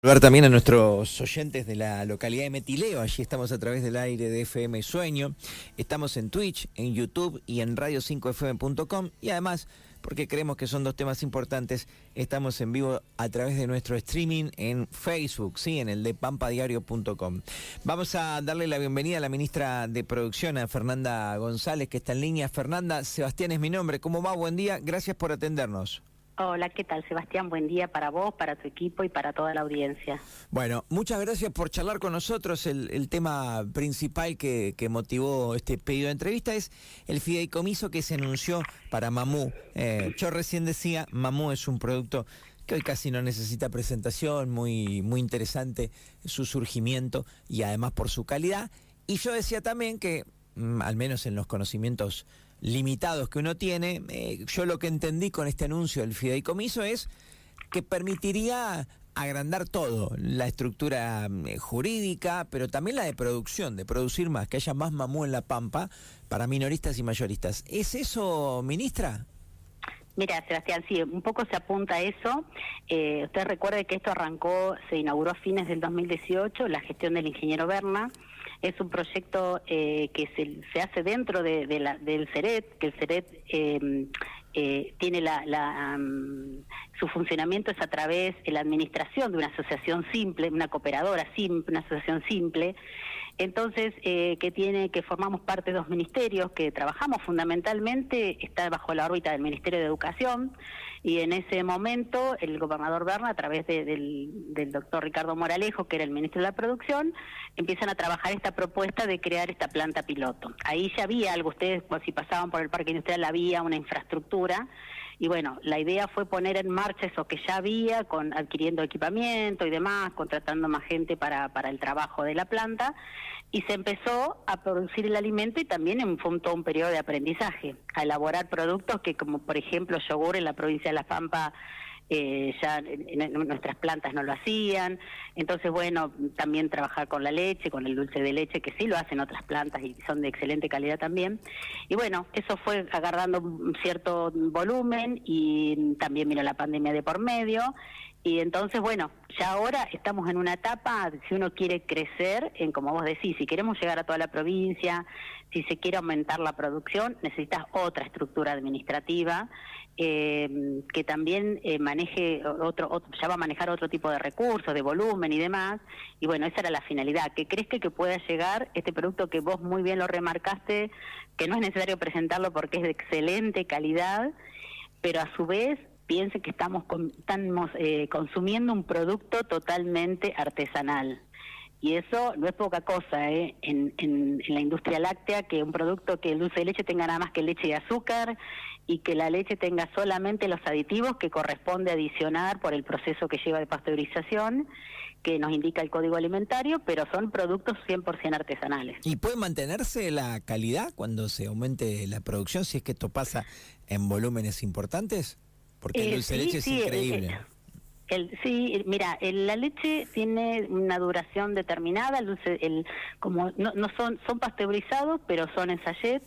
Saludar también a nuestros oyentes de la localidad de Metileo. Allí estamos a través del aire de FM Sueño. Estamos en Twitch, en YouTube y en radio5fm.com. Y además, porque creemos que son dos temas importantes, estamos en vivo a través de nuestro streaming en Facebook, sí, en el de pampadiario.com. Vamos a darle la bienvenida a la ministra de Producción, a Fernanda González, que está en línea. Fernanda, Sebastián es mi nombre. ¿Cómo va? Buen día. Gracias por atendernos. Hola, ¿qué tal Sebastián? Buen día para vos, para tu equipo y para toda la audiencia. Bueno, muchas gracias por charlar con nosotros. El, tema principal que, motivó este pedido de entrevista es el fideicomiso que se anunció para Mamú. Eh, yo recién decía, Mamú es un producto que hoy casi no necesita presentación, muy, muy interesante su surgimiento y además por su calidad. Y yo decía también que, mm, al menos en los conocimientos limitados que uno tiene, eh, yo lo que entendí con este anuncio del fideicomiso es que permitiría agrandar todo, la estructura mm, jurídica, pero también la de producción, de producir más, que haya más mamú en la pampa para minoristas y mayoristas. ¿Es eso, ministra? Mira, Sebastián, sí, un poco se apunta a eso. Eh, usted recuerde que esto arrancó, se inauguró a fines del 2018, la gestión del ingeniero Berna. Es un proyecto eh, que se, hace dentro de, del CERET, que el CERET em, eh, tiene la, su funcionamiento es a través de la administración de una asociación simple, una cooperadora simple, una asociación simple, entonces, eh, que tiene, que formamos parte de dos ministerios, que trabajamos fundamentalmente, está bajo la órbita del Ministerio de Educación, y en ese momento el gobernador Berna, a través del, del doctor Ricardo Moralejo, que era el ministro de la Producción, empiezan a trabajar esta propuesta de crear esta planta piloto. Ahí ya había algo, ustedes si pasaban por el parque industrial había una infraestructura, y bueno, la idea fue poner en marcha eso que ya había, con adquiriendo equipamiento y demás, contratando más gente para, para el trabajo de la planta, y se empezó a producir el alimento y también en, fue todo un periodo de aprendizaje, a elaborar productos que como por ejemplo yogur en la provincia de La Pampa eh, ya nuestras plantas no lo hacían, entonces bueno, también trabajar con la leche, con el dulce de leche, que sí lo hacen otras plantas y son de excelente calidad también. Y bueno, eso fue agarrando cierto volumen y también vino la pandemia de por medio. Y entonces, bueno, ya ahora estamos en una etapa, si uno quiere crecer, en como vos decís, si queremos llegar a toda la provincia, si se quiere aumentar la producción, necesitas otra estructura administrativa eh, que también eh, maneje otro, ya va a manejar otro tipo de recursos, de volumen y demás. Y bueno, esa era la finalidad, que crees que, que pueda llegar este producto que vos muy bien lo remarcaste, que no es necesario presentarlo porque es de excelente calidad, pero a su vez piense que estamos, estamos eh, consumiendo un producto totalmente artesanal. Y eso no es poca cosa ¿eh? en, en, la industria láctea, que un producto que el dulce de leche tenga nada más que leche y azúcar y que la leche tenga solamente los aditivos que corresponde adicionar por el proceso que lleva de pasteurización que nos indica el código alimentario, pero son productos 100% artesanales. ¿Y puede mantenerse la calidad cuando se aumente la producción si es que esto pasa en volúmenes importantes? Porque el eh, dulce de leche es increíble. El, sí, mira, la leche tiene una duración determinada, el dulce, el, como no, no son, son pasteurizados, pero son en sachet,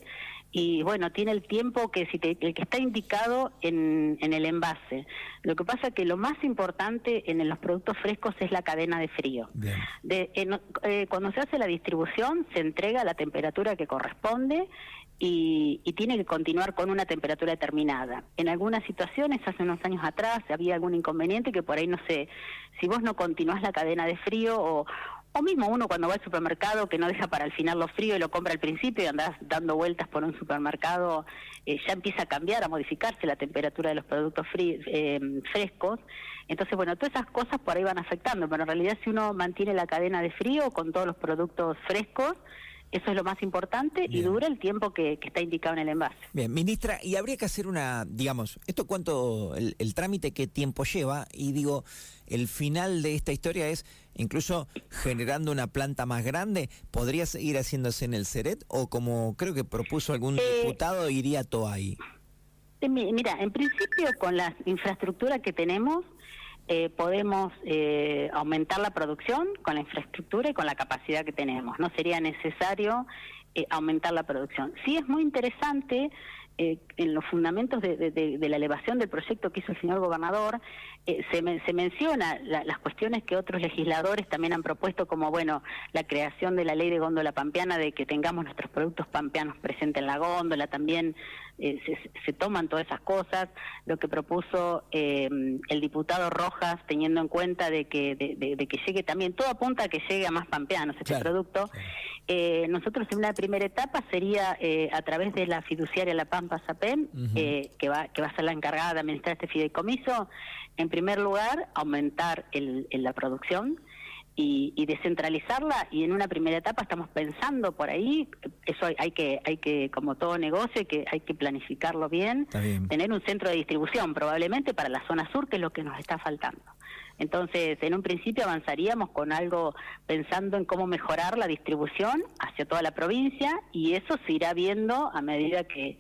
y bueno, tiene el tiempo que si el que está indicado en, en el envase. Lo que pasa que lo más importante en los productos frescos es la cadena de frío. De, eh, cuando se hace la distribución se entrega a la temperatura que corresponde y, y, tiene que continuar con una temperatura determinada. En algunas situaciones, hace unos años atrás, había algún inconveniente que por ahí no sé, si vos no continuás la cadena de frío o, o mismo uno cuando va al supermercado que no deja para el final lo frío y lo compra al principio y andás dando vueltas por un supermercado, eh, ya empieza a cambiar, a modificarse la temperatura de los productos eh, frescos. Entonces, bueno, todas esas cosas por ahí van afectando, pero en realidad si uno mantiene la cadena de frío con todos los productos frescos, eso es lo más importante y dura el tiempo que, está indicado en el envase. Bien, ministra, y habría que hacer una, digamos, ¿esto cuánto, el, el, trámite qué tiempo lleva? Y digo, el final de esta historia es, incluso generando una planta más grande, ¿podría seguir haciéndose en el CERET o como creo que propuso algún eh, diputado, iría todo ahí? Eh, mira, en principio con la infraestructura que tenemos, eh, podemos eh, aumentar la producción con la infraestructura y con la capacidad que tenemos. No sería necesario eh, aumentar la producción. Sí es muy interesante eh, en los fundamentos de, la elevación del proyecto que hizo el señor gobernador, eh, se, se, menciona las cuestiones que otros legisladores también han propuesto, como bueno, la creación de la ley de góndola pampeana, de que tengamos nuestros productos pampeanos presentes en la góndola, también eh, se, toman todas esas cosas, lo que propuso el diputado Rojas, teniendo en cuenta de que, de, que llegue también, todo apunta a que llegue a más pampeanos este producto. nosotros en una primera etapa sería a través de la fiduciaria La Pampa Pasapén, eh, que, va, que va a ser la encargada de administrar este fideicomiso, en primer lugar, aumentar el, la producción y, descentralizarla y en una primera etapa estamos pensando por ahí, eso hay, que, hay que, como todo negocio, que hay que planificarlo bien, tener un centro de distribución probablemente para la zona sur, que es lo que nos está faltando. Entonces, en un principio avanzaríamos con algo pensando en cómo mejorar la distribución hacia toda la provincia y eso se irá viendo a medida que,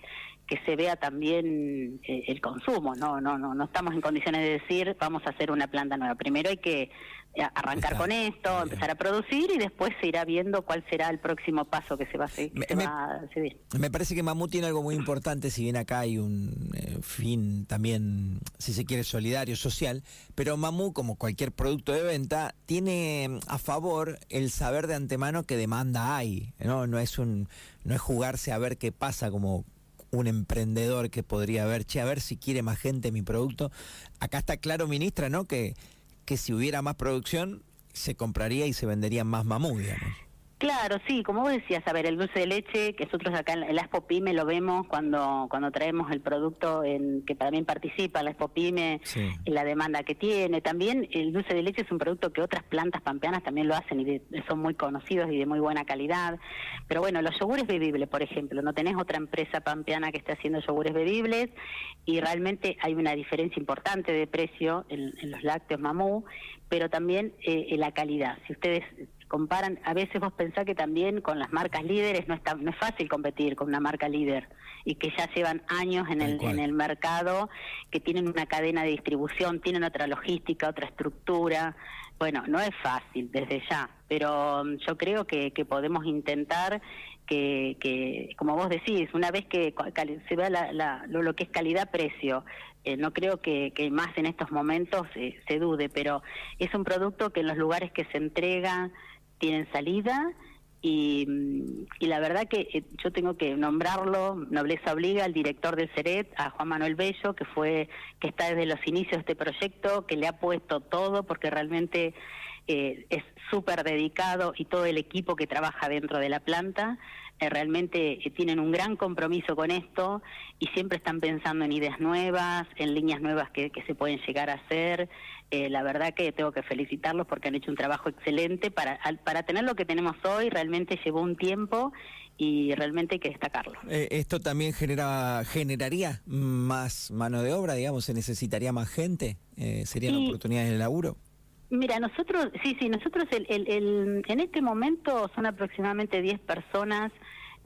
que se vea también eh, el consumo. No, no, no, no estamos en condiciones de decir vamos a hacer una planta nueva. Primero hay que eh, arrancar con esto, empezar a producir y después se irá viendo cuál será el próximo paso que se va a, seguir. Me, parece que Mamú tiene algo muy importante, si bien acá hay un eh, fin también, si se quiere, solidario, social, pero Mamú, como cualquier producto de venta, tiene a favor el saber de antemano que demanda hay, ¿no? No es un no es jugarse a ver qué pasa como un emprendedor que podría ver, che, a ver si quiere más gente mi producto. Acá está claro, ministra, ¿no? Que, que si hubiera más producción, se compraría y se vendería más mamú, digamos. Claro, sí, como vos decías, a ver, el dulce de leche, que nosotros acá en la Expo Pyme lo vemos cuando cuando traemos el producto en que también participa la Expo Pyme, en la demanda que tiene. También el dulce de leche es un producto que otras plantas pampeanas también lo hacen y son muy conocidos y de muy buena calidad. Pero bueno, los yogures bebibles, por ejemplo, no tenés otra empresa pampeana que esté haciendo yogures bebibles y realmente hay una diferencia importante de precio en, los lácteos mamú, pero también eh, en la calidad. Si ustedes comparan, a veces vos pensás que también con las marcas líderes no es, no es fácil competir con una marca líder y que ya llevan años en el, en el mercado, que tienen una cadena de distribución, tienen otra logística, otra estructura. Bueno, no es fácil desde ya, pero mm, yo creo que, que podemos intentar que, que, como vos decís, una vez que se vea la, lo, que es calidad-precio, eh, no creo que, que, más en estos momentos eh, se dude, pero es un producto que en los lugares que se entrega tienen salida y, la verdad que eh, yo tengo que nombrarlo, nobleza obliga, al director del CERET, a Juan Manuel Bello, que fue que está desde los inicios de este proyecto, que le ha puesto todo porque realmente eh, es súper dedicado y todo el equipo que trabaja dentro de la planta eh, realmente tienen un gran compromiso con esto y siempre están pensando en ideas nuevas, en líneas nuevas que, que se pueden llegar a hacer eh, la verdad que tengo que felicitarlos porque han hecho un trabajo excelente para, para tener lo que tenemos hoy, realmente llevó un tiempo y realmente hay que destacarlo. Eh, ¿Esto también genera, generaría más mano de obra, digamos, se necesitaría más gente? Eh, ¿Serían oportunidades de laburo? Mira, nosotros, sí, sí, nosotros el, el, en este momento son aproximadamente 10 personas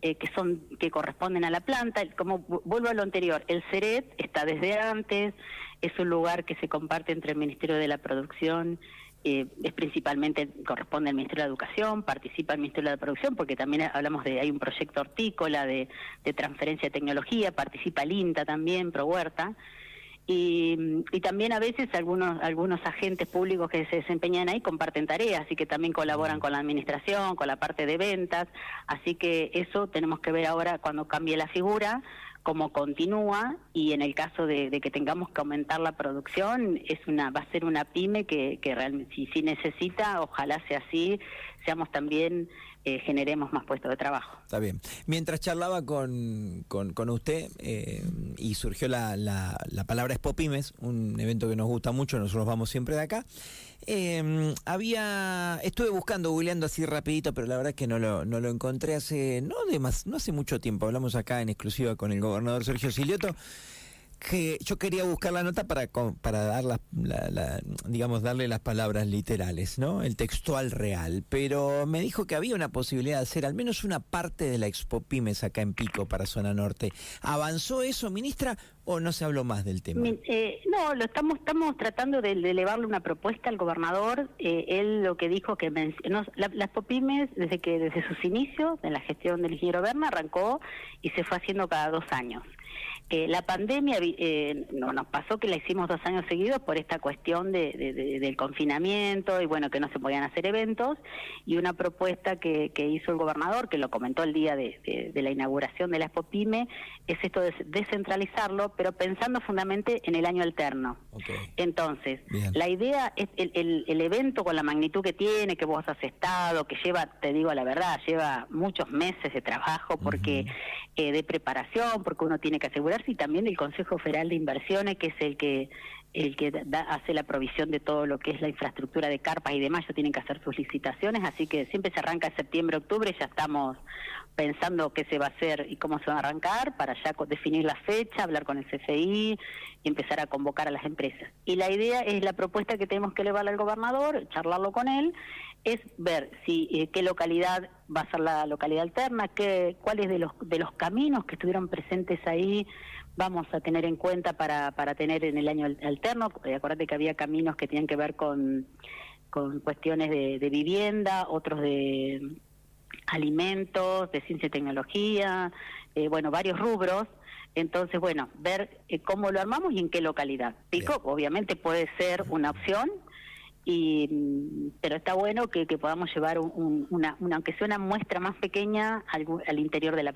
eh, que son que corresponden a la planta. Como vuelvo a lo anterior, el CERET está desde antes, es un lugar que se comparte entre el Ministerio de la Producción, eh, es principalmente corresponde al Ministerio de Educación, participa el Ministerio de la Producción porque también hablamos de hay un proyecto hortícola de, de transferencia de tecnología, participa el INTA también, Pro Huerta. Y, también a veces algunos algunos agentes públicos que se desempeñan ahí comparten tareas y que también colaboran con la administración, con la parte de ventas, así que eso tenemos que ver ahora cuando cambie la figura cómo continúa y en el caso de, que tengamos que aumentar la producción es una va a ser una pyme que, que realmente si, si necesita ojalá sea así seamos también eh, generemos más puestos de trabajo. Está bien. Mientras charlaba con, con, usted eh, y surgió la, la, la palabra Expopymes, un evento que nos gusta mucho, nosotros vamos siempre de acá, eh, había, estuve buscando, googleando así rapidito, pero la verdad es que no lo, no lo encontré hace, no, de más, no hace mucho tiempo, hablamos acá en exclusiva con el gobernador Sergio Silioto que yo quería buscar la nota para, para dar la, digamos, darle las palabras literales, ¿no? El textual real. Pero me dijo que había una posibilidad de hacer al menos una parte de la Expo Pymes acá en Pico para Zona Norte. ¿Avanzó eso, ministra, o no se habló más del tema? Eh, no, lo estamos, estamos tratando de, elevarle una propuesta al gobernador. Eh, él lo que dijo que la, las Pymes, desde que desde sus inicios, en la gestión del ingeniero Berna, arrancó y se fue haciendo cada dos años. Eh, la pandemia eh, no, nos pasó que la hicimos dos años seguidos por esta cuestión de, del confinamiento y bueno, que no se podían hacer eventos. Y una propuesta que, hizo el gobernador, que lo comentó el día de, la inauguración de la Expopime, es esto de descentralizarlo, pero pensando fundamentalmente en el año alterno. Entonces, la idea es el, el, evento con la magnitud que tiene, que vos has estado, que lleva, te digo la verdad, lleva muchos meses de trabajo porque eh, de preparación, porque uno tiene que asegurarse y también el Consejo Federal de Inversiones, que es el que el que hace la provisión de todo lo que es la infraestructura de carpas y demás, ya tienen que hacer sus licitaciones, así que siempre se arranca septiembre, octubre, ya estamos pensando qué se va a hacer y cómo se va a arrancar para ya definir la fecha, hablar con el CFI y empezar a convocar a las empresas. Y la idea es la propuesta que tenemos que elevarle al gobernador, charlarlo con él, es ver si eh, qué localidad va a ser la localidad alterna, qué, cuáles de los de los caminos que estuvieron presentes ahí vamos a tener en cuenta para, para tener en el año alterno. Eh, acuérdate que había caminos que tenían que ver con, con cuestiones de, vivienda, otros de alimentos, de ciencia y tecnología, eh, bueno, varios rubros. Entonces, bueno, ver eh, cómo lo armamos y en qué localidad. Pico, obviamente puede ser una opción, y pero está bueno que, podamos llevar una, una, aunque sea una muestra más pequeña al, al interior de la